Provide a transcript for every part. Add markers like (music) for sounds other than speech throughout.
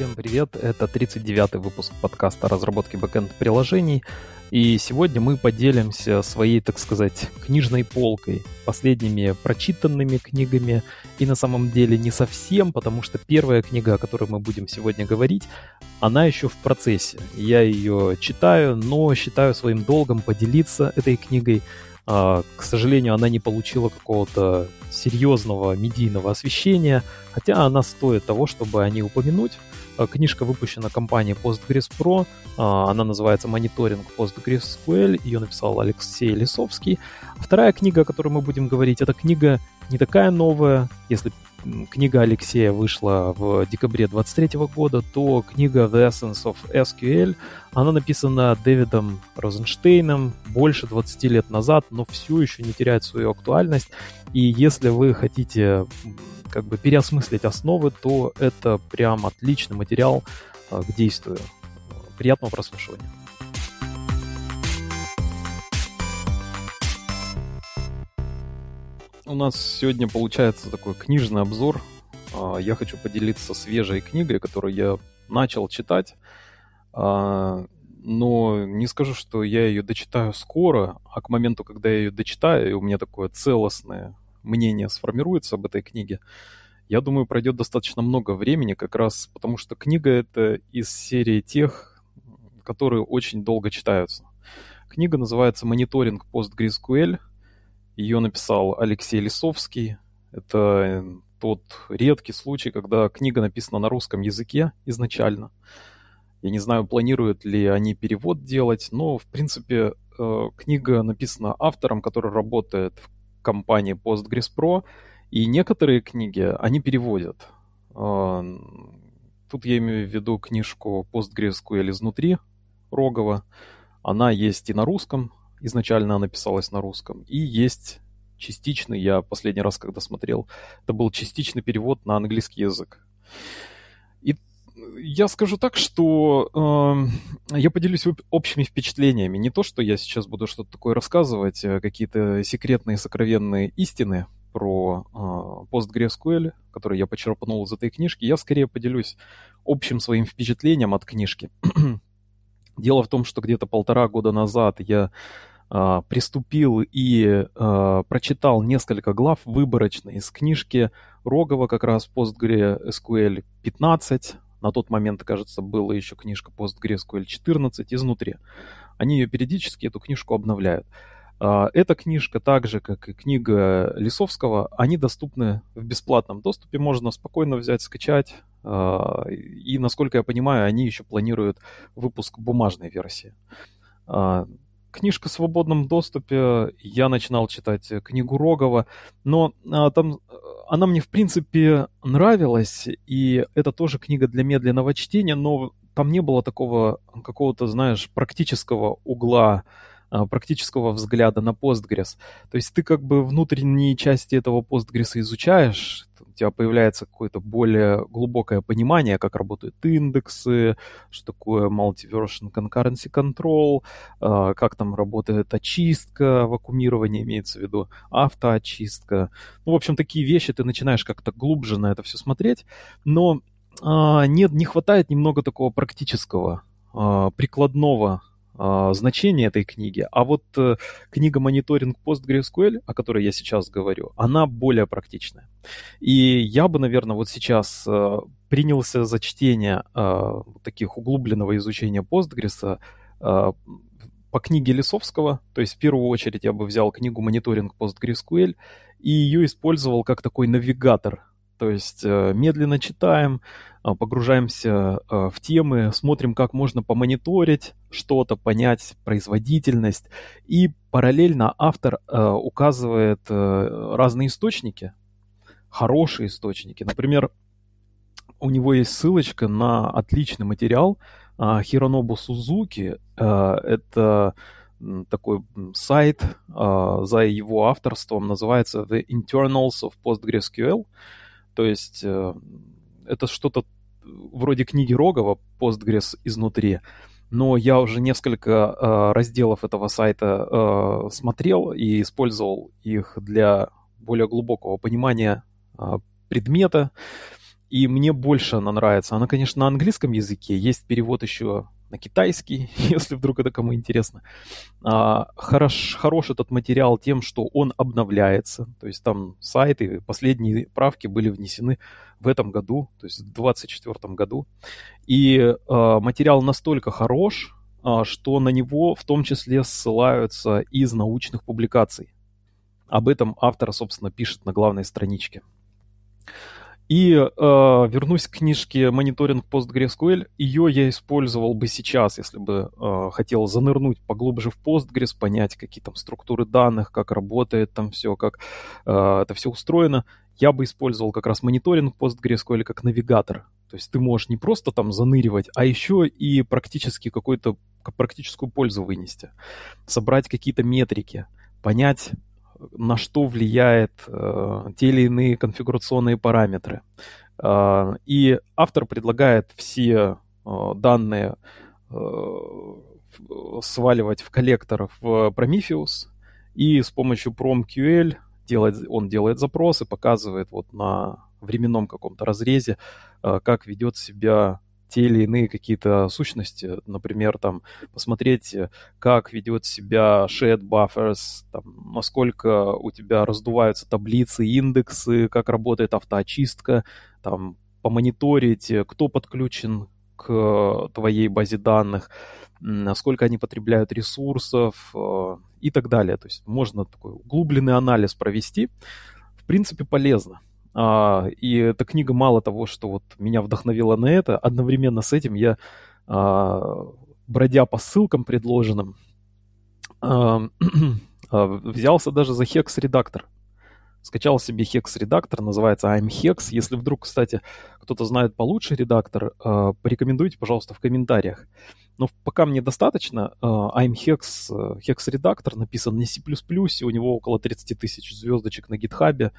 Всем привет, это 39-й выпуск подкаста о разработке бэкэнд-приложений. И сегодня мы поделимся своей, так сказать, книжной полкой, последними прочитанными книгами. И на самом деле не совсем, потому что первая книга, о которой мы будем сегодня говорить, она еще в процессе. Я ее читаю, но считаю своим долгом поделиться этой книгой. А, к сожалению, она не получила какого-то серьезного медийного освещения, хотя она стоит того, чтобы о ней упомянуть. А, книжка выпущена компанией PostgreSPro, а, она называется «Мониторинг PostgreSQL», ее написал Алексей Лисовский. Вторая книга, о которой мы будем говорить, это книга не такая новая, если книга Алексея вышла в декабре 23 года, то книга The Essence of SQL, она написана Дэвидом Розенштейном больше 20 лет назад, но все еще не теряет свою актуальность. И если вы хотите как бы переосмыслить основы, то это прям отличный материал а, к действию. Приятного прослушивания. У нас сегодня получается такой книжный обзор. А, я хочу поделиться свежей книгой, которую я начал читать. А, но не скажу, что я ее дочитаю скоро, а к моменту, когда я ее дочитаю, у меня такое целостное мнение сформируется об этой книге, я думаю, пройдет достаточно много времени, как раз потому что книга это из серии тех, которые очень долго читаются. Книга называется «Мониторинг PostgreSQL», ее написал Алексей Лисовский. Это э, тот редкий случай, когда книга написана на русском языке изначально. Я не знаю, планируют ли они перевод делать, но, в принципе, э, книга написана автором, который работает в компании PostgreSPro, и некоторые книги они переводят. Э, тут я имею в виду книжку PostgreSQL изнутри Рогова. Она есть и на русском, изначально она писалась на русском, и есть частичный, я последний раз, когда смотрел, это был частичный перевод на английский язык. Я скажу так, что э, я поделюсь общими впечатлениями. Не то, что я сейчас буду что-то такое рассказывать, а какие-то секретные, сокровенные истины про э, PostgreSQL, которые я почерпнул из этой книжки. Я скорее поделюсь общим своим впечатлением от книжки. (clears throat) Дело в том, что где-то полтора года назад я а, приступил и а, прочитал несколько глав выборочно из книжки Рогова, как раз PostgreSQL 15. На тот момент, кажется, была еще книжка PostgreSQL 14 изнутри. Они ее периодически, эту книжку обновляют. А, эта книжка, так же как и книга Лисовского, они доступны в бесплатном доступе, можно спокойно взять, скачать. И, насколько я понимаю, они еще планируют выпуск бумажной версии. Книжка в свободном доступе. Я начинал читать книгу Рогова, но а, там она мне в принципе нравилась, и это тоже книга для медленного чтения, но там не было такого какого-то, знаешь, практического угла, практического взгляда на Postgres. То есть ты как бы внутренние части этого Postgres изучаешь, у тебя появляется какое-то более глубокое понимание, как работают индексы, что такое multi-version concurrency control, а, как там работает очистка, вакуумирование имеется в виду, автоочистка. Ну, в общем, такие вещи ты начинаешь как-то глубже на это все смотреть, но а, нет, не хватает немного такого практического, а, прикладного а, значение этой книги. А вот э, книга «Мониторинг PostgreSQL», о которой я сейчас говорю, она более практичная. И я бы, наверное, вот сейчас э, принялся за чтение э, таких углубленного изучения Postgres по книге Лисовского, то есть в первую очередь я бы взял книгу «Мониторинг PostgreSQL» и ее использовал как такой навигатор то есть медленно читаем, погружаемся э, в темы, смотрим, как можно помониторить что-то, понять производительность. И параллельно автор указывает разные источники, хорошие источники. Например, у него есть ссылочка на отличный материал Хиронобу Сузуки. Это такой сайт за его авторством, называется The Internals of PostgreSQL. То есть э, это что-то вроде книги Рогова «Постгресс изнутри», но я уже несколько э, разделов этого сайта э, смотрел и использовал их для более глубокого понимания э, предмета. И мне больше она нравится. Она, конечно, на английском языке, есть перевод еще на китайский, (laughs) если вдруг это кому интересно. А, хорош, хорош этот материал тем, что он обновляется. То есть там сайты, последние правки были внесены в этом году, то есть в 2024 году. И а, материал настолько хорош, а, что на него в том числе ссылаются из научных публикаций. Об этом автор, собственно, пишет на главной страничке. И э, вернусь к книжке «Мониторинг PostgreSQL». Ее я использовал бы сейчас, если бы э, хотел занырнуть поглубже в Postgres, понять, какие там структуры данных, как работает там все, как э, это все устроено. Я бы использовал как раз мониторинг PostgreSQL как навигатор. То есть ты можешь не просто там заныривать, а еще и практически какую-то практическую пользу вынести. Собрать какие-то метрики, понять, на что влияет э, те или иные конфигурационные параметры. Э, и автор предлагает все э, данные э, сваливать в коллектор в Prometheus и с помощью PromQL делать, он делает запросы, показывает вот на временном каком-то разрезе, э, как ведет себя те или иные какие-то сущности, например, там посмотреть, как ведет себя shared buffers, там, насколько у тебя раздуваются таблицы, индексы, как работает автоочистка, там, помониторить, кто подключен к твоей базе данных, насколько они потребляют ресурсов э, и так далее. То есть можно такой углубленный анализ провести. В принципе, полезно. А, и эта книга мало того, что вот меня вдохновила на это, одновременно с этим я, а, бродя по ссылкам предложенным, (clears throat) а, взялся даже за Hex-редактор. Скачал себе Hex-редактор, называется I'm Hex. Если вдруг, кстати, кто-то знает получше редактор, порекомендуйте, пожалуйста, в комментариях. Но пока мне достаточно. I'm Hex, Hex-редактор написан на C++, у него около 30 тысяч звездочек на гитхабе.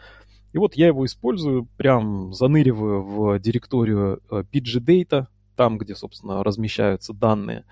И вот я его использую, прям заныриваю в директорию э, pgdata, там, где, собственно, размещаются данные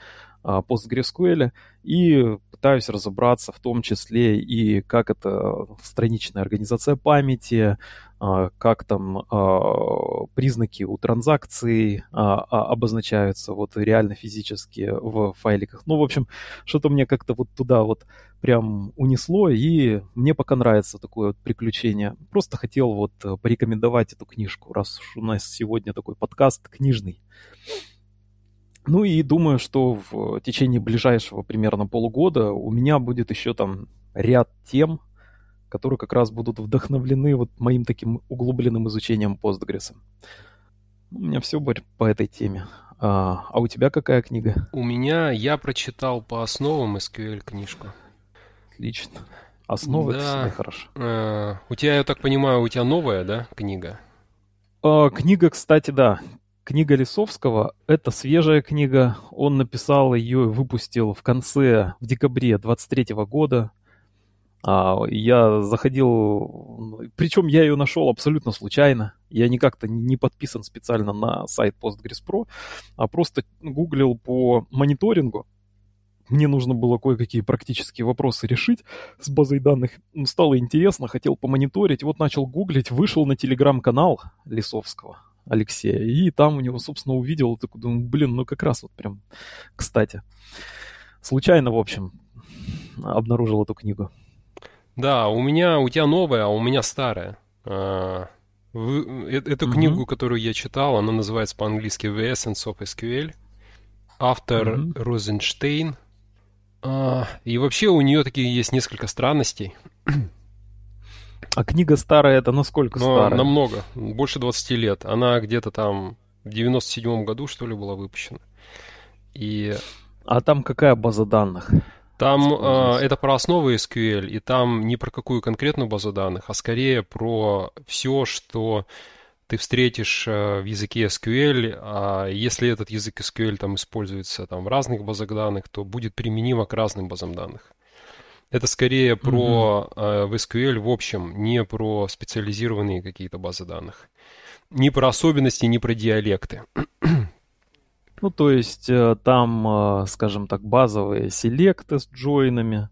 PostgreSQL, и пытаюсь разобраться в том числе и как это страничная организация памяти, а, как там а, признаки у транзакций обозначаются вот реально физически в файликах. Ну, в общем, что-то мне как-то вот туда вот прям унесло, и мне пока нравится такое вот приключение. Просто хотел вот порекомендовать эту книжку, раз уж у нас сегодня такой подкаст книжный. Ну и думаю, что в течение ближайшего примерно полугода у меня будет еще там ряд тем, которые как раз будут вдохновлены вот моим таким углубленным изучением Postgres. У меня все по этой теме. А, а у тебя какая книга? У меня я прочитал по основам SQL книжку. Отлично. Основы да. это хорошо. А, у тебя, я так понимаю, у тебя новая, да, книга? А, книга, кстати, да. Книга Лисовского — это свежая книга. Он написал ее и выпустил в конце, в декабре 23 года. А, я заходил, причем я ее нашел абсолютно случайно. Я никак-то не подписан специально на сайт PostgreSPro, а просто гуглил по мониторингу. Мне нужно было кое-какие практические вопросы решить с базой данных. Стало интересно, хотел помониторить. Вот начал гуглить, вышел на телеграм-канал Лисовского Алексея. И там у него, собственно, увидел, такой, думаю, блин, ну как раз вот прям кстати. Случайно, в общем, обнаружил эту книгу. Да, у меня, у тебя новая, а у меня старая. А, вы, э, эту mm-hmm. книгу, которую я читал, она называется по-английски The Essence of SQL. Автор mm-hmm. Розенштейн. А, и вообще у нее такие есть несколько странностей. А книга старая, это насколько Но старая? Намного, больше 20 лет. Она где-то там в 97 году, что ли, была выпущена. И... А там какая база данных? Там э, это про основы SQL, и там не про какую конкретную базу данных, а скорее про все, что ты встретишь э, в языке SQL, а если этот язык SQL там используется там в разных базах данных, то будет применимо к разным базам данных. Это скорее про mm-hmm. в SQL в общем, не про специализированные какие-то базы данных. Не про особенности, не про диалекты. Ну, то есть э, там, э, скажем так, базовые селекты с джойнами,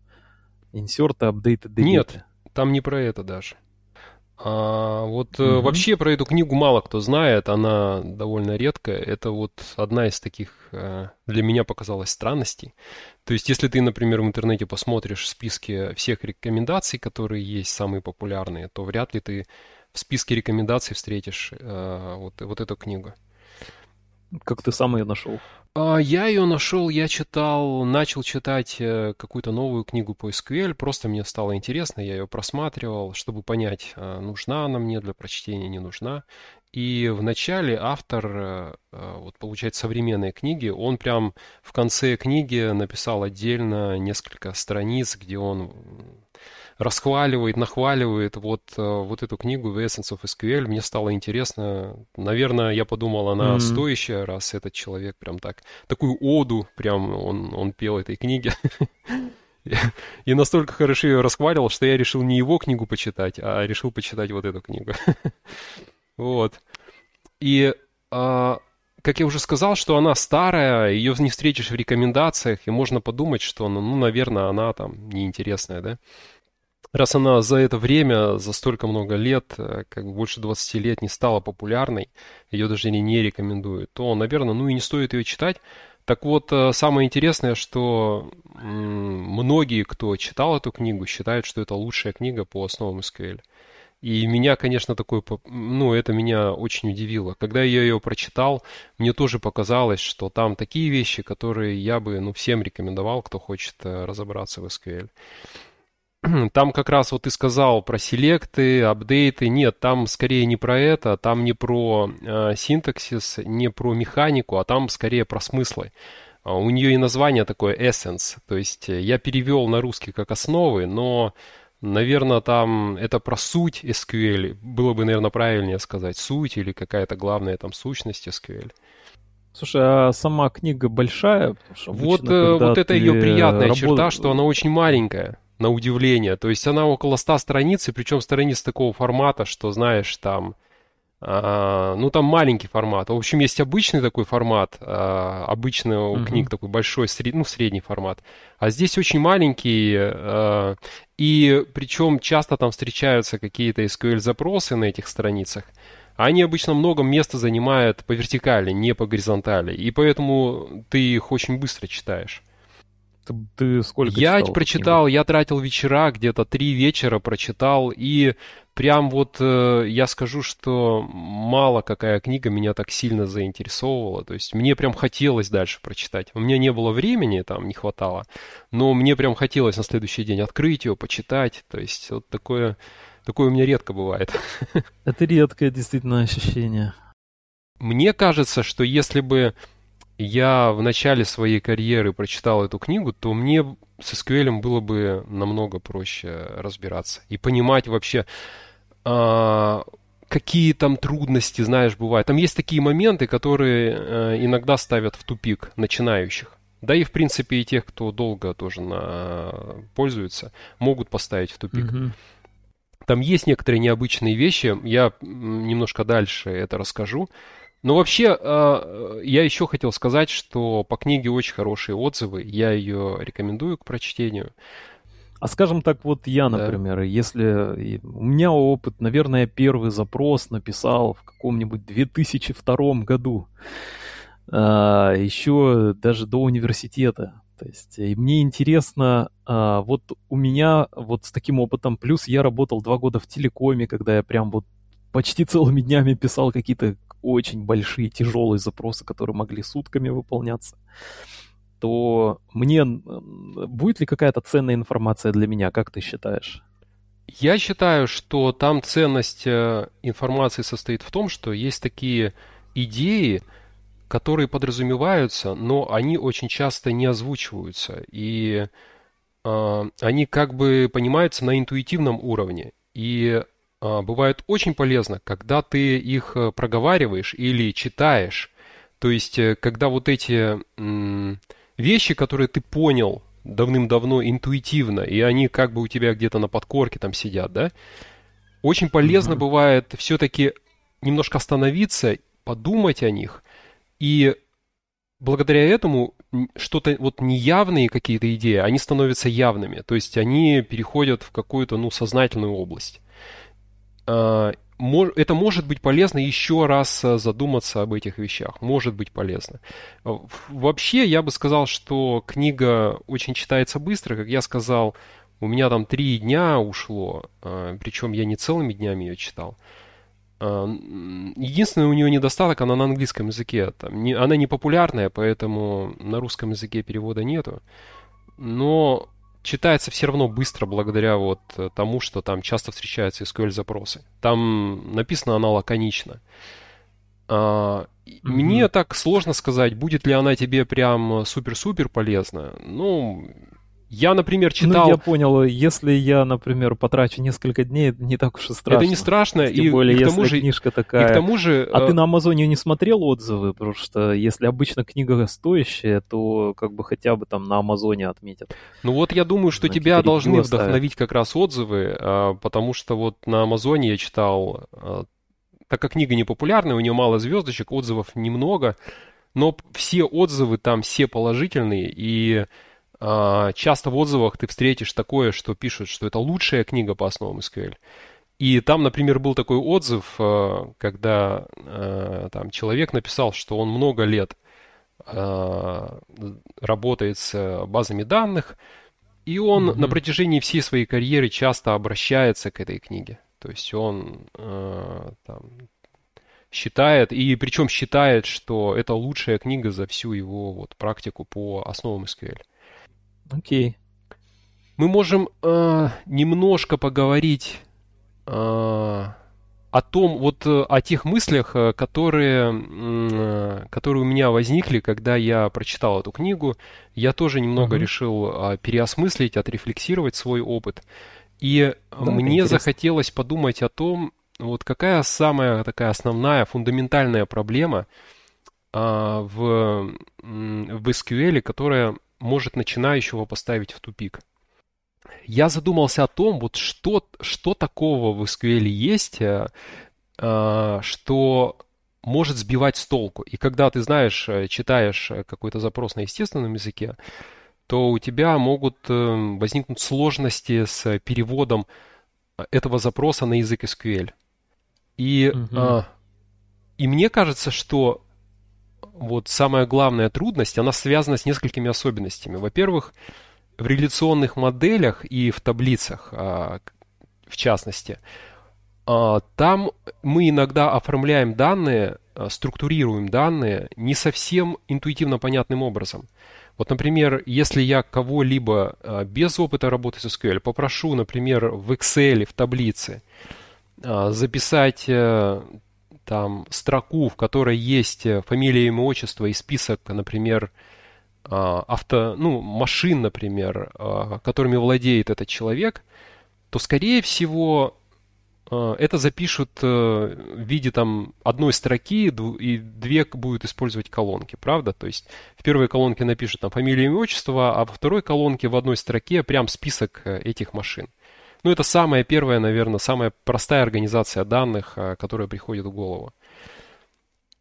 инсерты, апдейты. Нет, там не про это даже. А, вот угу. вообще про эту книгу мало кто знает, она довольно редкая. Это вот одна из таких э, для меня показалась странностей. То есть, если ты, например, в интернете посмотришь списки всех рекомендаций, которые есть, самые популярные, то вряд ли ты в списке рекомендаций встретишь э, вот, вот эту книгу. Как ты сам ее нашел? А, я ее нашел, я читал, начал читать э, какую-то новую книгу по SQL, просто мне стало интересно, я ее просматривал, чтобы понять, а, нужна она мне для прочтения, не нужна. И в начале автор, э, э, вот получается, современные книги, он прям в конце книги написал отдельно несколько страниц, где он расхваливает, нахваливает вот, э, вот эту книгу The Essence of SQL. Мне стало интересно. Наверное, я подумал, она mm-hmm. стоящая, раз этот человек прям так, такую оду прям он, он пел этой книге. (laughs) И настолько хорошо ее расхваливал, что я решил не его книгу почитать, а решил почитать вот эту книгу. (laughs) Вот. И а, как я уже сказал, что она старая, ее не встретишь в рекомендациях, и можно подумать, что, ну, ну наверное, она там неинтересная, да? Раз она за это время, за столько много лет, э, как бы больше 20 лет не стала популярной, ее даже не, не рекомендуют, то, наверное, ну и не стоит ее читать. Так вот, э, самое интересное, что многие, кто читал эту книгу, считают, что это лучшая книга по основам SQL. И меня, конечно, такое, ну, это меня очень удивило. Когда я ее прочитал, мне тоже показалось, что там такие вещи, которые я бы, ну, всем рекомендовал, кто хочет э, разобраться в SQL. (clears throat) Там как раз вот ты сказал про селекты, апдейты. Нет, там скорее не про это, там не про э, синтаксис, не про механику, а там скорее про смыслы. А у нее и название такое essence, то есть э, я перевел на русский как основы, но, наверное, там это про суть SQL. Было бы, наверное, правильнее сказать суть или какая-то главная там сущность SQL. Слушай, а сама книга большая? вот, э, вот это ее приятная работ... черта, что она очень маленькая на удивление. То есть она около 100 страниц, и причем страниц такого формата, что, знаешь, там, а, ну, там маленький формат. В общем, есть обычный такой формат, а, обычный у mm-hmm. книг такой большой, сред, ну, средний формат. А здесь очень маленький, а, и причем часто там встречаются какие-то SQL-запросы на этих страницах. Они обычно много места занимают по вертикали, не по горизонтали, и поэтому ты их очень быстро читаешь. Ты, ты сколько Я читал прочитал, я тратил вечера, где-то три вечера прочитал, и прям вот э, я скажу, что мало какая книга меня так сильно заинтересовывала. То есть мне прям хотелось дальше прочитать. У меня не было времени, там не хватало, но мне прям хотелось на следующий день открыть ее, почитать. То есть вот такое, такое у меня редко бывает. (laughs) Это редкое действительно ощущение. Мне кажется, что если бы я в начале своей карьеры прочитал эту книгу, то мне с SQL было бы намного проще разбираться и понимать вообще, а, какие там трудности, знаешь, бывают. Там есть такие моменты, которые а, иногда ставят в тупик начинающих. Да и, в принципе, и тех, кто долго тоже на... пользуется, могут поставить в тупик. Там есть некоторые необычные вещи, я немножко дальше это расскажу. Но вообще, а, я еще хотел сказать, что по книге очень хорошие отзывы. Я ее рекомендую к прочтению. А скажем так, вот я, например, да. если у меня опыт, наверное, первый запрос написал в каком-нибудь 2002 году, а, еще даже до университета. То есть, и мне интересно, а, вот у меня вот с таким опытом, плюс я работал два года в телекоме, когда я прям вот почти целыми днями писал какие-то очень большие, тяжелые запросы, которые могли сутками выполняться, то мне будет ли какая-то ценная информация для меня, как ты считаешь? Я считаю, что там ценность э, информации состоит в том, что есть такие идеи, которые подразумеваются, но они очень часто не озвучиваются. И э, они как бы понимаются на интуитивном уровне. И а, бывает очень полезно, когда ты их э, проговариваешь или читаешь. То есть, э, когда вот эти вещи, которые ты понял давным-давно интуитивно, и они как бы у тебя где-то на подкорке там сидят, да, очень полезно mm-hmm. бывает все-таки немножко остановиться, подумать о них, и благодаря этому что-то вот неявные какие-то идеи, они становятся явными, то есть они переходят в какую-то, ну, сознательную область. Это может быть полезно еще раз э, задуматься об этих вещах. Может быть полезно. Э, вообще, я бы сказал, что книга очень читается быстро. Как я сказал, у меня там три дня ушло, э, причем я не целыми днями ее читал. Единственный у нее недостаток, она на английском языке. Там, не, она не популярная, поэтому на русском языке перевода нету. Но читается все равно быстро благодаря вот э, тому, что там часто встречаются SQL-запросы. Там написано она лаконично. А, mm-hmm. Мне так сложно сказать, будет ли она тебе прям супер-супер полезна. Ну, я, например, читал... Ну, я понял, если я, например, потрачу несколько дней, не так уж и страшно. Это не страшно, Тем и, более, и к тому если же, книжка такая... И к тому же... А ты э, на Амазоне не смотрел отзывы? Потому что если обычно книга стоящая, то как бы хотя бы там на Амазоне отметят. Ну вот я думаю, что тебя должны вдохновить как раз отзывы, а, потому что вот на Амазоне я читал, а, так как книга не популярная, у нее мало звездочек, отзывов немного, но все отзывы там все положительные, и часто в отзывах ты встретишь такое, что пишут, что это лучшая книга по основам SQL. И там, например, был такой отзыв, а, когда а, там человек написал, что он много лет работает с базами данных, и он mm-hmm. на протяжении всей своей карьеры часто обращается к этой книге. То есть он там, считает, и причем считает, что это лучшая книга за всю его вот, практику по основам SQL. Окей. Мы можем э, немножко поговорить э, о том, вот э, о тех мыслях, э, которые, э, которые у меня возникли, когда я прочитал эту книгу. Я тоже немного угу. решил э, переосмыслить, отрефлексировать свой опыт. И да, мне захотелось подумать о том, вот какая самая такая основная, фундаментальная проблема э, в, в SQL, которая может начинающего поставить в тупик. Я задумался о том, вот что, что такого в SQL есть, э, э, что может сбивать с толку. И когда ты знаешь, э, читаешь какой-то запрос на естественном языке, то у тебя могут возникнуть сложности с переводом этого запроса на язык SQL. И, угу. и мне кажется, что вот самая главная трудность, она связана с несколькими особенностями. Во-первых, в реляционных моделях и в таблицах, а, в частности, а, там мы иногда оформляем данные, а, структурируем данные не совсем интуитивно понятным образом. Вот, например, если я кого-либо без опыта работы с SQL попрошу, например, в Excel, в таблице, записать э, там строку, в которой есть э, фамилия, имя, отчество и список, например, а, авто, ну, машин, например, а, которыми владеет этот человек, то, скорее всего, а, это запишут э, в виде там одной строки, и две будут использовать колонки, правда? То есть в первой колонке напишут там фамилию, имя, отчество, а во второй колонке в одной строке прям список э, этих машин. Ну, это самая первая, наверное, самая простая организация данных, а, которая приходит в голову.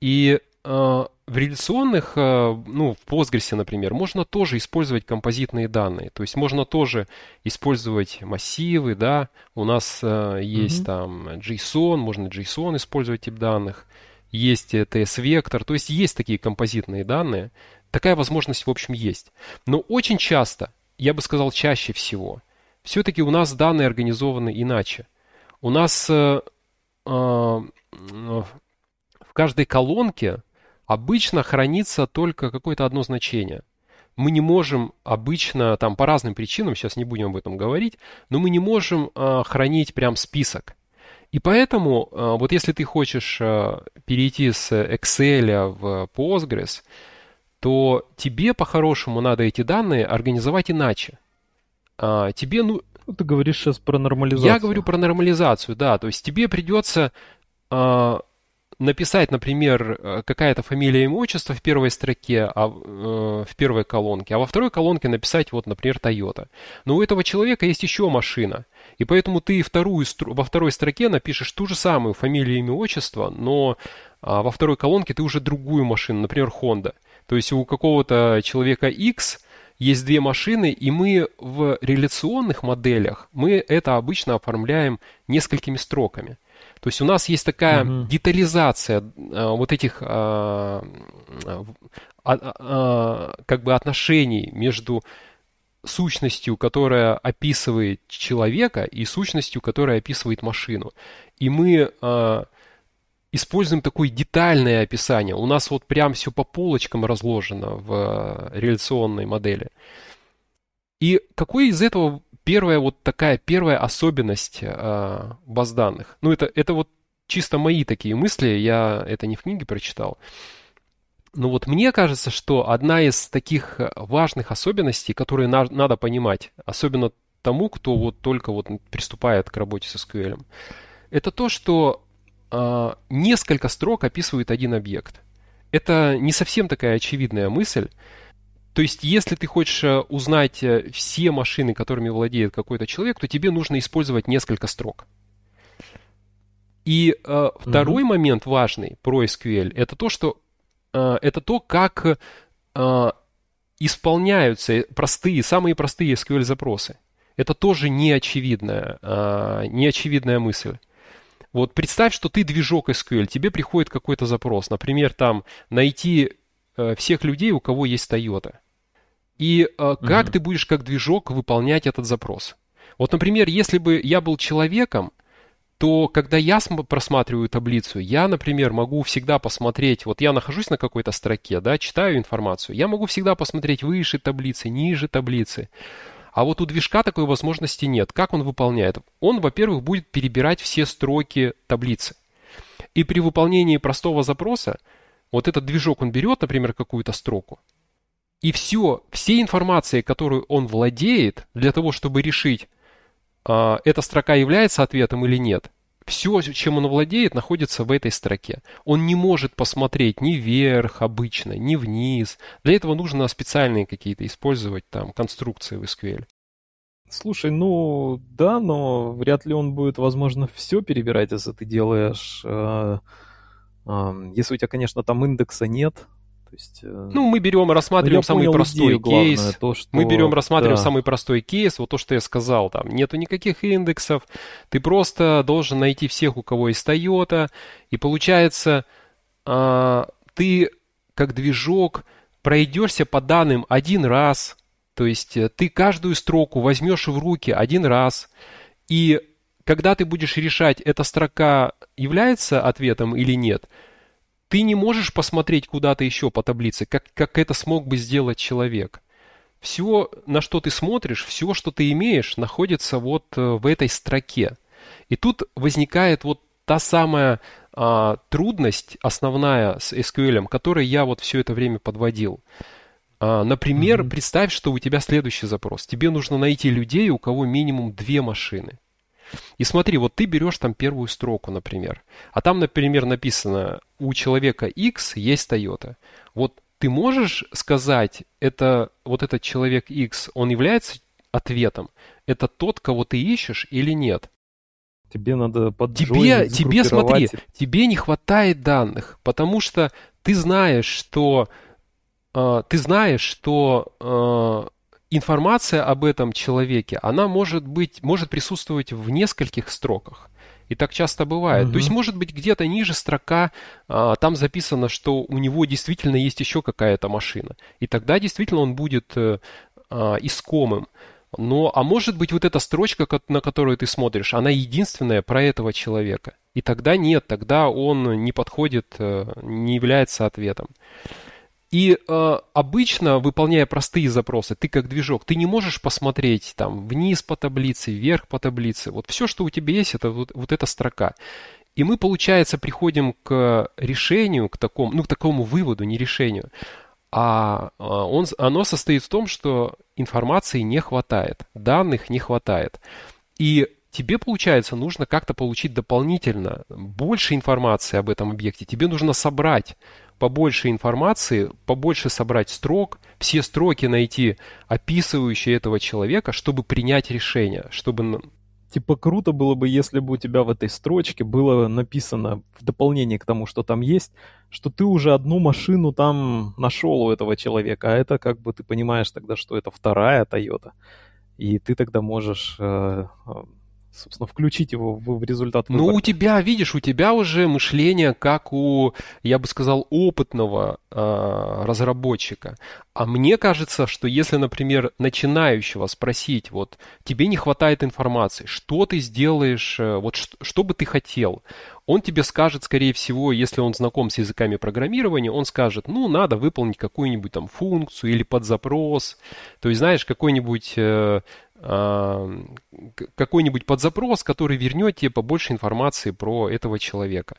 И э, в реляционных, э, ну, в Postgres, например, можно тоже использовать композитные данные. То есть можно тоже использовать массивы, да. У нас э, есть mm-hmm. там JSON, можно JSON использовать тип данных. Есть TS-вектор, то есть есть такие композитные данные. Такая возможность, в общем, есть. Но очень часто, я бы сказал, чаще всего, все-таки у нас данные организованы иначе. У нас э, э, в каждой колонке обычно хранится только какое-то одно значение. Мы не можем обычно, там по разным причинам, сейчас не будем об этом говорить, но мы не можем э, хранить прям список. И поэтому, э, вот если ты хочешь э, перейти с Excel в Postgres, то тебе по-хорошему надо эти данные организовать иначе а, тебе ну... ну... Ты говоришь сейчас про нормализацию. Я говорю про нормализацию, да. То есть тебе придется а, написать, например, э, какая-то фамилия и отчество в первой строке, а, э, в первой колонке, а во второй колонке написать, вот, например, Toyota. Но у этого человека есть еще машина. И поэтому ты вторую, во второй строке напишешь ту же самую фамилию, имя, отчество, но а, во второй колонке ты уже другую машину, например, Honda. То есть у какого-то человека X есть две машины, и мы в реляционных моделях, мы это обычно оформляем несколькими строками. То есть у нас есть такая угу. детализация а, вот этих а, а, а, как бы отношений между сущностью, которая описывает человека, и сущностью, которая описывает машину. И мы э, используем такое детальное описание. У нас вот прям все по полочкам разложено в э, реляционной модели. И какой из этого первая вот такая первая особенность э, баз данных? Ну, это, это вот чисто мои такие мысли, я это не в книге прочитал. Но вот мне кажется, что одна из таких э, важных особенностей, которые на, надо понимать, особенно тому, кто вот только вот приступает к работе с SQL, это то, что несколько строк описывают один объект. Это не совсем такая очевидная мысль. То есть, если ты хочешь э, узнать э, все машины, которыми владеет какой-то человек, то тебе нужно использовать несколько строк. И э, второй угу. момент важный про SQL это то, что Э, это то, как э, исполняются простые, самые простые SQL-запросы. Это тоже неочевидная, э, неочевидная мысль. Вот представь, что ты движок SQL, тебе приходит какой-то запрос, например, там найти всех людей, у кого есть Toyota. И как угу. ты будешь как движок выполнять этот запрос? Вот, например, если бы я был человеком, то когда я просматриваю таблицу, я, например, могу всегда посмотреть, вот я нахожусь на какой-то строке, да, читаю информацию, я могу всегда посмотреть выше таблицы, ниже таблицы. А вот у движка такой возможности нет. Как он выполняет? Он, во-первых, будет перебирать все строки таблицы. И при выполнении простого запроса, вот этот движок он берет, например, какую-то строку, и все, все информации, которую он владеет для того, чтобы решить, а, эта строка является ответом или нет, все, чем он владеет, находится в этой строке. Он не может посмотреть ни вверх обычно, ни вниз. Для этого нужно специальные какие-то использовать там конструкции в SQL. Слушай, ну да, но вряд ли он будет, возможно, все перебирать, если ты делаешь... Э, э, если у тебя, конечно, там индекса нет, то есть, э, ну, мы берем рассматриваем самый простой идею, кейс. Главное, то, что... Мы берем, рассматриваем да. самый простой кейс, вот то, что я сказал, там нету никаких индексов, ты просто должен найти всех, у кого есть Toyota, и получается, а, ты как движок пройдешься по данным один раз, то есть э, ты каждую строку возьмешь в руки один раз, и когда ты будешь решать, эта строка является ответом или нет – ты не можешь посмотреть куда-то еще по таблице, как, как это смог бы сделать человек. Все, на что ты смотришь, все, что ты имеешь, находится вот э, в этой строке. И тут возникает вот та самая а, трудность основная с SQL, которой я вот все это время подводил. А, например, mm-hmm. представь, что у тебя следующий запрос. Тебе нужно найти людей, у кого минимум две машины. И смотри, вот ты берешь там первую строку, например, а там, например, написано, у человека X есть Toyota. Вот ты можешь сказать, это вот этот человек X, он является ответом? Это тот, кого ты ищешь или нет? Тебе надо под тебе, тебе смотри, тебе не хватает данных, потому что ты знаешь, что э, ты знаешь, что э, информация об этом человеке, она может быть, может присутствовать в нескольких строках. И так часто бывает. Угу. То есть, может быть, где-то ниже строка а, там записано, что у него действительно есть еще какая-то машина. И тогда действительно он будет а, искомым. Но, а может быть, вот эта строчка, на которую ты смотришь, она единственная про этого человека. И тогда нет, тогда он не подходит, э, не является ответом. И э, обычно, выполняя простые запросы, ты как движок, ты не можешь посмотреть там вниз по таблице, вверх по таблице. Вот все, что у тебя есть, это вот, вот эта строка. И мы, получается, приходим к решению, к такому, ну, к такому выводу, не решению. А, а он, оно состоит в том, что информации не хватает, данных не хватает. И тебе, получается, нужно как-то получить дополнительно больше информации об этом объекте. Тебе нужно собрать побольше информации, побольше собрать строк, все строки найти, описывающие этого человека, чтобы принять решение, чтобы... Типа круто было бы, если бы у тебя в этой строчке было написано в дополнение к тому, что там есть, что ты уже одну машину там нашел у этого человека, а это как бы ты понимаешь тогда, что это вторая Toyota, и ты тогда можешь э, собственно, включить его в, в результат выбора. Ну, у тебя, видишь, у тебя уже мышление как у, я бы сказал, опытного э, разработчика. А мне кажется, что если, например, начинающего спросить, вот, тебе не хватает информации, что ты сделаешь, э, вот, что, что бы ты хотел, он тебе скажет, скорее всего, если он знаком с языками программирования, он скажет, ну, надо выполнить какую-нибудь там функцию или подзапрос. То есть, знаешь, какой-нибудь э, какой-нибудь подзапрос, который вернет тебе побольше информации про этого человека.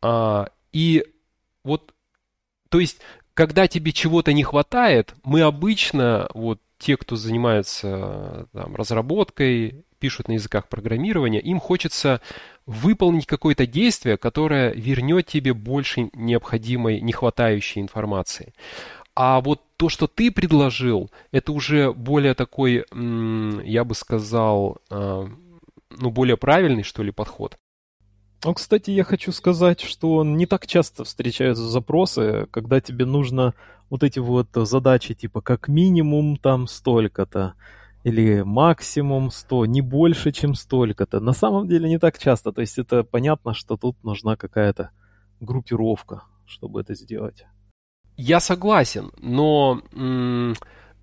А, и вот, то есть, когда тебе чего-то не хватает, мы обычно, вот те, кто занимается там, разработкой, пишут на языках программирования, им хочется выполнить какое-то действие, которое вернет тебе больше необходимой, не хватающей информации. А вот то, что ты предложил, это уже более такой, я бы сказал, а, ну, более правильный, что ли, подход. Ну, кстати, я хочу сказать, что не так часто встречаются запросы, когда тебе нужно вот эти вот задачи, типа как минимум там столько-то, или максимум 100, не больше, чем столько-то. На самом деле не так часто. То есть это понятно, что тут нужна какая-то группировка, чтобы это сделать. Я согласен, но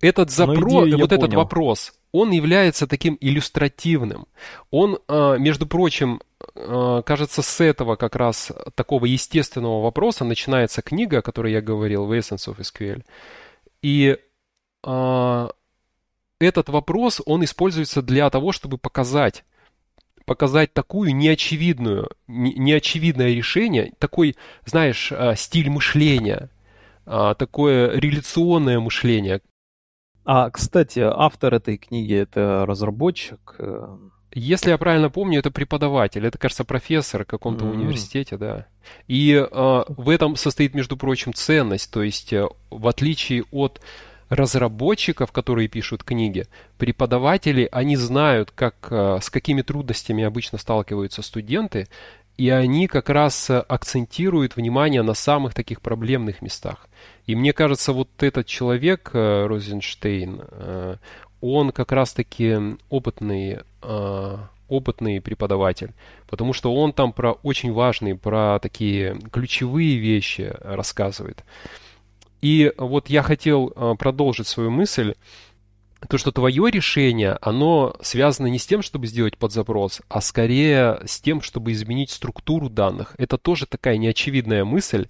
этот запрос, вот этот понял. вопрос, он является таким иллюстративным. Он, э, между прочим, э, кажется, с этого как раз такого естественного вопроса начинается книга, о которой я говорил, в Essence of SQL. И э, этот вопрос, он используется для того, чтобы показать, показать такую неочевидную, неочевидное решение, такой, знаешь, а, стиль мышления, а, такое реляционное мышление. А, кстати, автор этой книги это разработчик. Э, Если я правильно помню, это преподаватель, это, кажется, профессор в каком-то mm-hmm. университете, да. И э, в этом состоит, между прочим, ценность, то есть э, в отличие от разработчиков, которые пишут книги, преподаватели, они знают, как, э, с какими трудностями обычно сталкиваются студенты, и они как раз э, акцентируют внимание на самых таких проблемных местах. И мне кажется, вот этот человек, э, Розенштейн, он как раз-таки опытный, опытный преподаватель, потому что он там про очень важные, про такие ключевые вещи рассказывает. И вот я хотел продолжить свою мысль. То, что твое решение, оно связано не с тем, чтобы сделать подзапрос, а скорее с тем, чтобы изменить структуру данных. Это тоже такая неочевидная мысль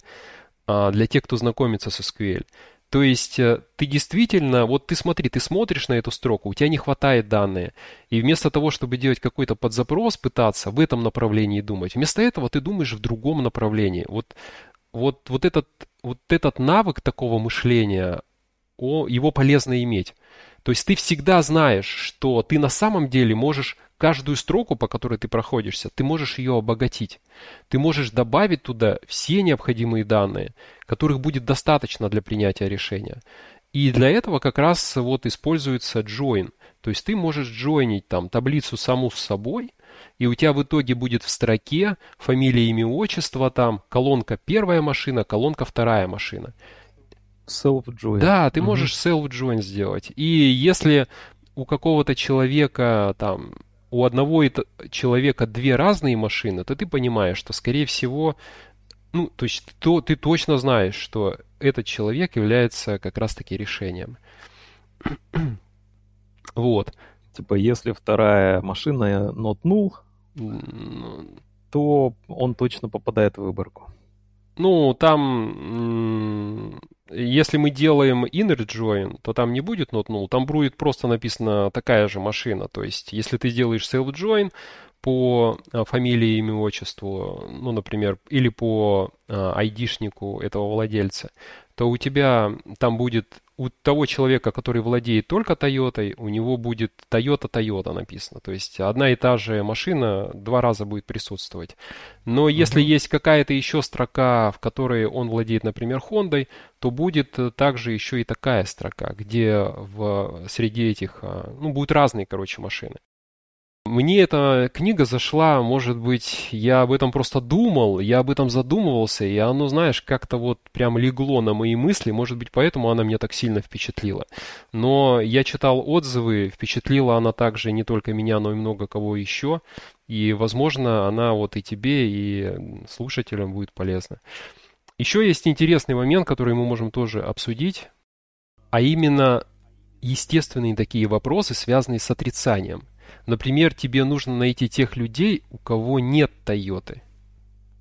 а, для тех, кто знакомится с SQL. То есть э, ты действительно, вот ты смотри, ты смотришь на эту строку, у тебя не хватает данные, и вместо того, чтобы делать какой-то подзапрос, пытаться в этом направлении думать, вместо этого ты думаешь в другом направлении. Вот вот, вот, этот, вот этот навык такого мышления, о, его полезно иметь. То есть ты всегда знаешь, что ты на самом деле можешь каждую строку, по которой ты проходишься, ты можешь ее обогатить. Ты можешь добавить туда все необходимые данные, которых будет достаточно для принятия решения. И для этого как раз вот используется join. То есть ты можешь джойнить там таблицу саму с собой, и у тебя в итоге будет в строке фамилия, имя, отчество, там колонка первая машина, колонка вторая машина. Self-join. Да, ты можешь self-join сделать. И если у какого-то человека там у одного человека две разные машины, то ты понимаешь, что, скорее всего, ну, то есть то, ты точно знаешь, что этот человек является как раз-таки решением. (clears throat) вот. Типа, если вторая машина not null, то он точно попадает в выборку. Ну, там, если мы делаем inner join, то там не будет not null, там будет просто написано такая же машина. То есть, если ты делаешь self join по а, фамилии, имя, отчеству, ну, например, или по а, айдишнику этого владельца, то у тебя там будет у того человека, который владеет только Toyota, у него будет Toyota Toyota написано. То есть одна и та же машина два раза будет присутствовать. Но если uh-huh. есть какая-то еще строка, в которой он владеет, например, Honda, то будет также еще и такая строка, где в, среди этих, а, ну, будут разные, короче, машины. Мне эта книга зашла, может быть, я об этом просто думал, я об этом задумывался, и оно, знаешь, как-то вот прям легло на мои мысли, может быть, поэтому она меня так сильно впечатлила. Но я читал отзывы, впечатлила она также не только меня, но и много кого еще, и, возможно, она вот и тебе, и слушателям будет полезна. Еще есть интересный момент, который мы можем тоже обсудить, а именно естественные такие вопросы, связанные с отрицанием – Например, тебе нужно найти тех людей, у кого нет Тойоты.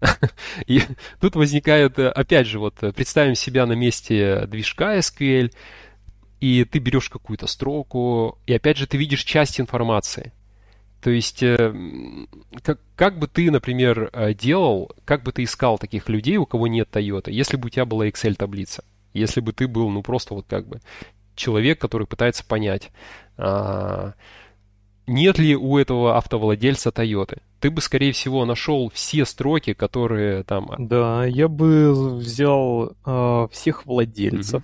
(laughs) И тут возникает, э, опять же, вот э, представим себя на месте движка SQL, и ты берешь какую-то строку, и опять же ты видишь часть информации. То есть, э, как, как бы ты, например, делал, как бы ты искал таких людей, у кого нет Toyota, если бы у тебя была Excel-таблица, если бы ты был, ну, просто вот как бы человек, который пытается понять, а, нет ли у этого автовладельца Toyota. Ты бы, скорее всего, нашел все строки, которые там... Да, я бы взял э, всех владельцев.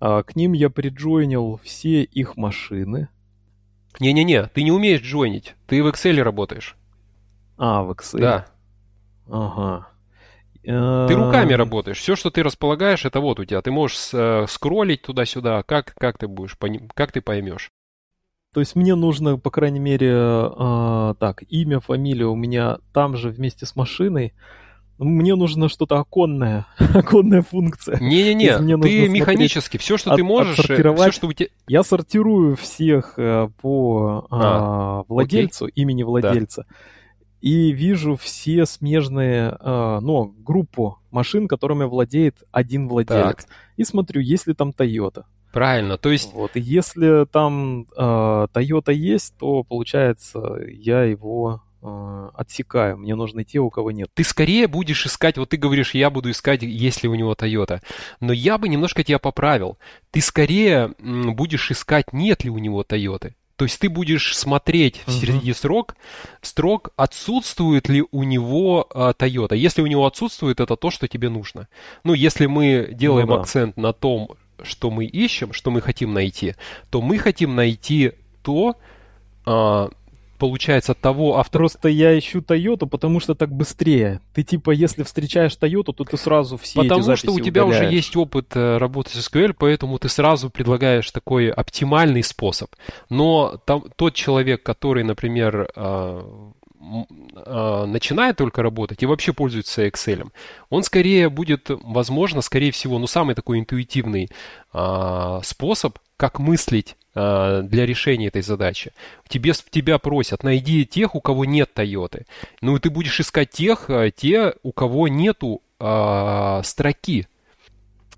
Mm-hmm. Э, к ним я приджойнил все их машины. Не-не-не, ты не умеешь джойнить. Ты в Excel работаешь. А, в Excel? Да. Ага. Ты руками работаешь. Все, что ты располагаешь, это вот у тебя. Ты можешь э, скроллить туда-сюда. Как, как ты будешь, как ты поймешь? То есть мне нужно, по крайней мере, э, так, имя, фамилия у меня там же вместе с машиной. Мне нужно что-то оконное, (laughs) оконная функция. Не-не-не, ты механически, все, что от, ты можешь, э, все, что у тебя... Я сортирую всех э, по э, а, владельцу, окей. имени владельца. Да. И вижу все смежные, э, ну, группу машин, которыми владеет один владелец. Так. И смотрю, есть ли там Toyota. Правильно, то есть... Вот, и если там э, Toyota есть, то, получается, я его э, отсекаю. Мне нужны те, у кого нет. Ты скорее будешь искать, вот ты говоришь, я буду искать, есть ли у него Toyota. Но я бы немножко тебя поправил. Ты скорее будешь искать, нет ли у него Toyota. То есть ты будешь смотреть uh-huh. среди строк, строк, отсутствует ли у него э, Toyota. Если у него отсутствует, это то, что тебе нужно. Ну, если мы делаем ну, да. акцент на том, что мы ищем, что мы хотим найти, то мы хотим найти то, а, получается, того авто... Просто я ищу Toyota, потому что так быстрее. Ты типа, если встречаешь Toyota, то ты сразу все Потому эти что у тебя удаляешь. уже есть опыт э, работы с SQL, поэтому ты сразу предлагаешь такой оптимальный способ. Но там, тот человек, который, например, а, начинает только работать и вообще пользуется Excel, он скорее будет, возможно, скорее всего, ну, самый такой интуитивный а, способ, как мыслить а, для решения этой задачи. Тебе, тебя просят, найди тех, у кого нет Toyota. Ну, и ты будешь искать тех, те, у кого нету строки.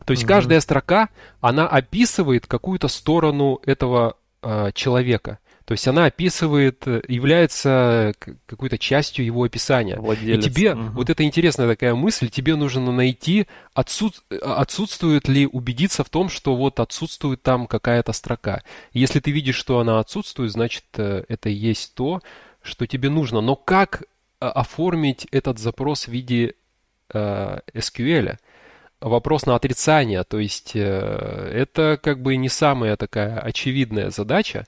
То есть угу. каждая строка, она описывает какую-то сторону этого а, человека. То есть она описывает, э, является какой-то частью его описания. Владелец. И тебе, угу. вот это интересная такая мысль, тебе нужно найти, отсут, отсутствует ли, убедиться в том, что вот отсутствует там какая-то строка. Если ты видишь, что она отсутствует, значит, э, это и есть то, что тебе нужно. Но как э, оформить этот запрос в виде э, SQL? Вопрос на отрицание, то есть э, это как бы не самая такая очевидная задача.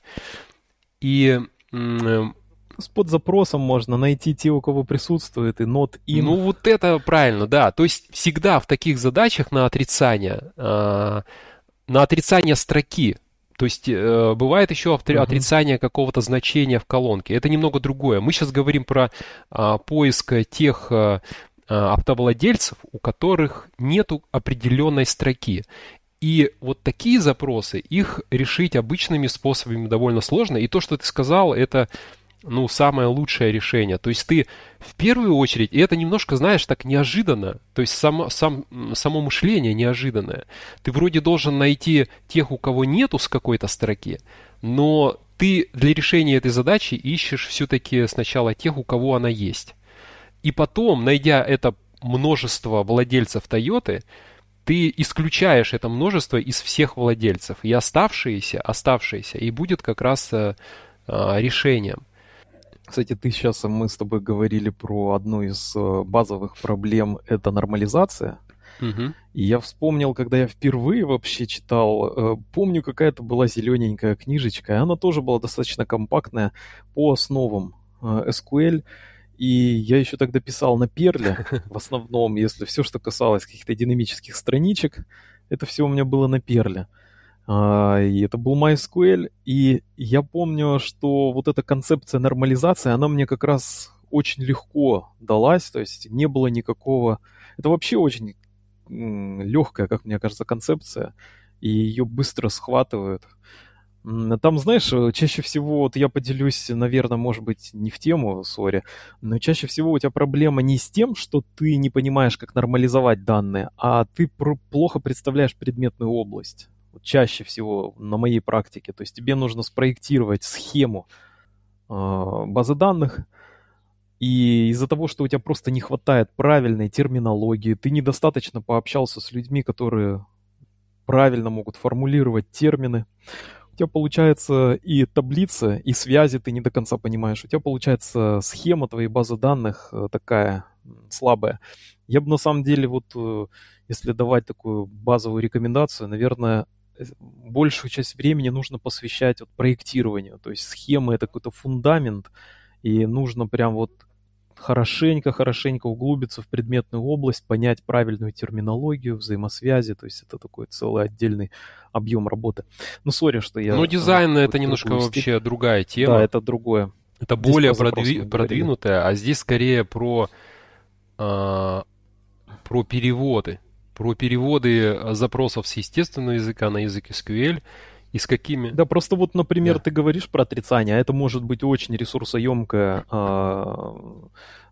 И с подзапросом можно найти те, у кого присутствует, и not in. Ну, вот это правильно, да. То есть всегда в таких задачах на отрицание, э, на отрицание строки, то есть э, бывает еще uh-huh. отрицание какого-то значения в колонке. Это немного другое. Мы сейчас говорим про э, поиск тех э, автовладельцев, у которых нет определенной строки. И вот такие запросы, их решить обычными способами довольно сложно. И то, что ты сказал, это ну, самое лучшее решение. То есть ты в первую очередь, и это немножко, знаешь, так неожиданно, то есть само, сам, само мышление неожиданное. Ты вроде должен найти тех, у кого нету с какой-то строки, но ты для решения этой задачи ищешь все-таки сначала тех, у кого она есть. И потом, найдя это множество владельцев Toyota, ты исключаешь это множество из всех владельцев, и оставшиеся, оставшиеся, и будет как раз а, решением. Кстати, ты сейчас, мы с тобой говорили про одну из базовых проблем, это нормализация. Угу. И я вспомнил, когда я впервые вообще читал, э, помню, какая-то была зелененькая книжечка, и она тоже была достаточно компактная по основам э, SQL. И я еще тогда писал на перле, (laughs) в основном, если все, что касалось каких-то динамических страничек, это все у меня было на перле. А, и это был MySQL, и я помню, что вот эта концепция нормализации, она мне как раз очень легко далась, то есть не было никакого... Это вообще очень легкая, как мне кажется, концепция, и ее быстро схватывают. Там, знаешь, э, чаще всего, вот я поделюсь, наверное, может быть, не в тему, сори, но чаще всего у тебя проблема не с тем, что ты не понимаешь, как нормализовать данные, а ты плохо представляешь предметную область. Вот чаще всего на моей практике. То есть тебе нужно спроектировать схему э, базы данных, и из-за того, что у тебя просто не хватает правильной терминологии, ты недостаточно пообщался с людьми, которые правильно могут формулировать термины, у тебя получается и таблица, и связи ты не до конца понимаешь. У тебя получается схема твоей базы данных э, такая слабая. Я бы на самом деле вот, э, если давать такую базовую рекомендацию, наверное, э, большую часть времени нужно посвящать вот проектированию. То есть схемы — это какой-то фундамент, и нужно прям вот хорошенько-хорошенько углубиться в предметную область, понять правильную терминологию, взаимосвязи, то есть это такой целый отдельный объем работы. Ну, сори, что я... Ну, дизайн это немножко вообще другая тема. Да, это другое. Это здесь более продви... продвинутое, а здесь скорее про, а, про переводы. Про переводы запросов с естественного языка на язык SQL – и с какими? Да, просто вот, например, да. ты говоришь про отрицание, а это может быть очень ресурсоемкая а,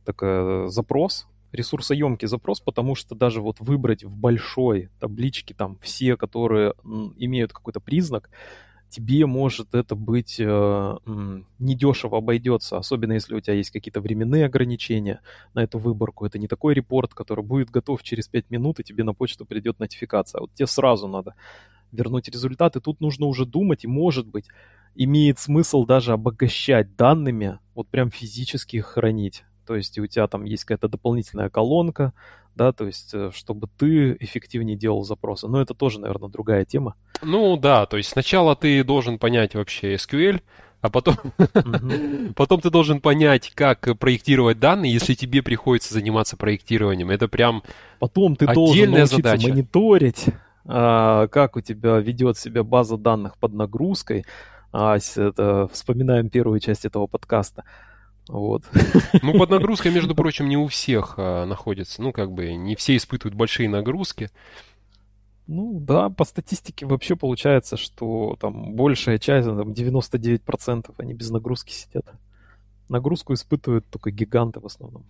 такая запрос, ресурсоемкий запрос, потому что даже вот выбрать в большой табличке там все, которые имеют какой-то признак, тебе может это быть э, недешево обойдется, особенно если у тебя есть какие-то временные ограничения на эту выборку. Это не такой репорт, который будет готов через 5 минут, и тебе на почту придет нотификация. А вот тебе сразу надо вернуть результаты. Тут нужно уже думать, и может быть, имеет смысл даже обогащать данными, вот прям физически их хранить. То есть у тебя там есть какая-то дополнительная колонка, да, то есть э, чтобы ты эффективнее делал запросы. Но это тоже, наверное, другая тема. Ну да, то есть сначала ты должен понять вообще SQL, а потом, (laughs) потом ты должен понять, как проектировать данные, если тебе приходится заниматься проектированием. Это прям Потом ты должен научиться задача. мониторить как у тебя ведет себя база данных под нагрузкой. А, это, вспоминаем первую часть этого подкаста. Вот. Ну, под нагрузкой, между (laughs) прочим, не у всех а, находится. Ну, как бы, не все испытывают большие нагрузки. Ну, да, по статистике вообще получается, что там большая часть, там 99% они без нагрузки сидят. Нагрузку испытывают только гиганты в основном.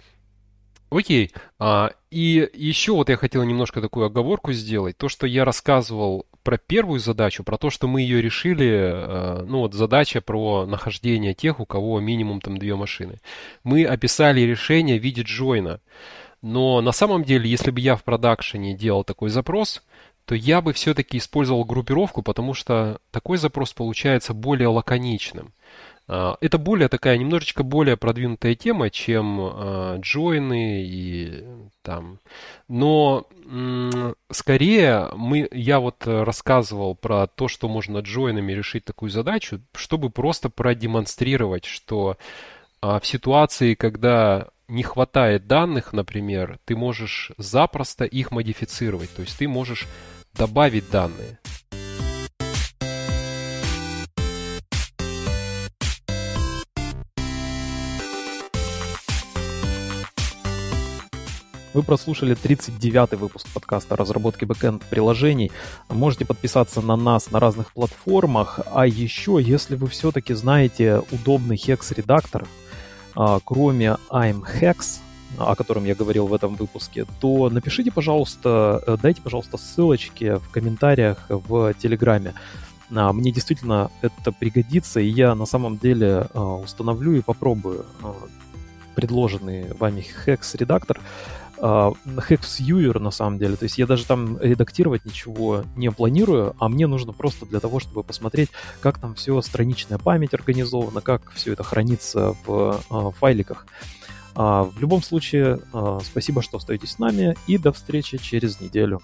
Окей. А, и еще вот я хотел немножко такую оговорку сделать. То, что я рассказывал про первую задачу, про то, что мы ее решили, э, ну вот задача про нахождение тех, у кого минимум там две машины. Мы описали решение в виде джойна. Но на самом деле, если бы я в продакшене делал такой запрос, то я бы все-таки использовал группировку, потому что такой запрос получается более лаконичным. А, это более такая, немножечко более продвинутая тема, чем э, джойны и там. Но скорее мы, я вот рассказывал про то, что можно джойнами решить такую задачу, чтобы просто продемонстрировать, что э, в ситуации, когда не хватает данных, например, ты можешь запросто их модифицировать. То есть ты можешь добавить данные. Вы прослушали 39-й выпуск подкаста разработки бэкэнд приложений. Можете подписаться на нас на разных платформах. А еще, если вы все-таки знаете удобный Hex-редактор, а, кроме I'm Hex, о котором я говорил в этом выпуске, то напишите, пожалуйста, э, дайте, пожалуйста, ссылочки в комментариях в Телеграме. А, мне действительно это пригодится, и я на самом деле а, установлю и попробую предложенный вами Hex-редактор. Hex Viewer на самом деле. То есть я даже там редактировать ничего не планирую, а мне нужно просто для того, чтобы посмотреть, как там все страничная память организована, как все это хранится в э, файликах. А, в любом случае, а, спасибо, что остаетесь с нами, и до встречи через неделю.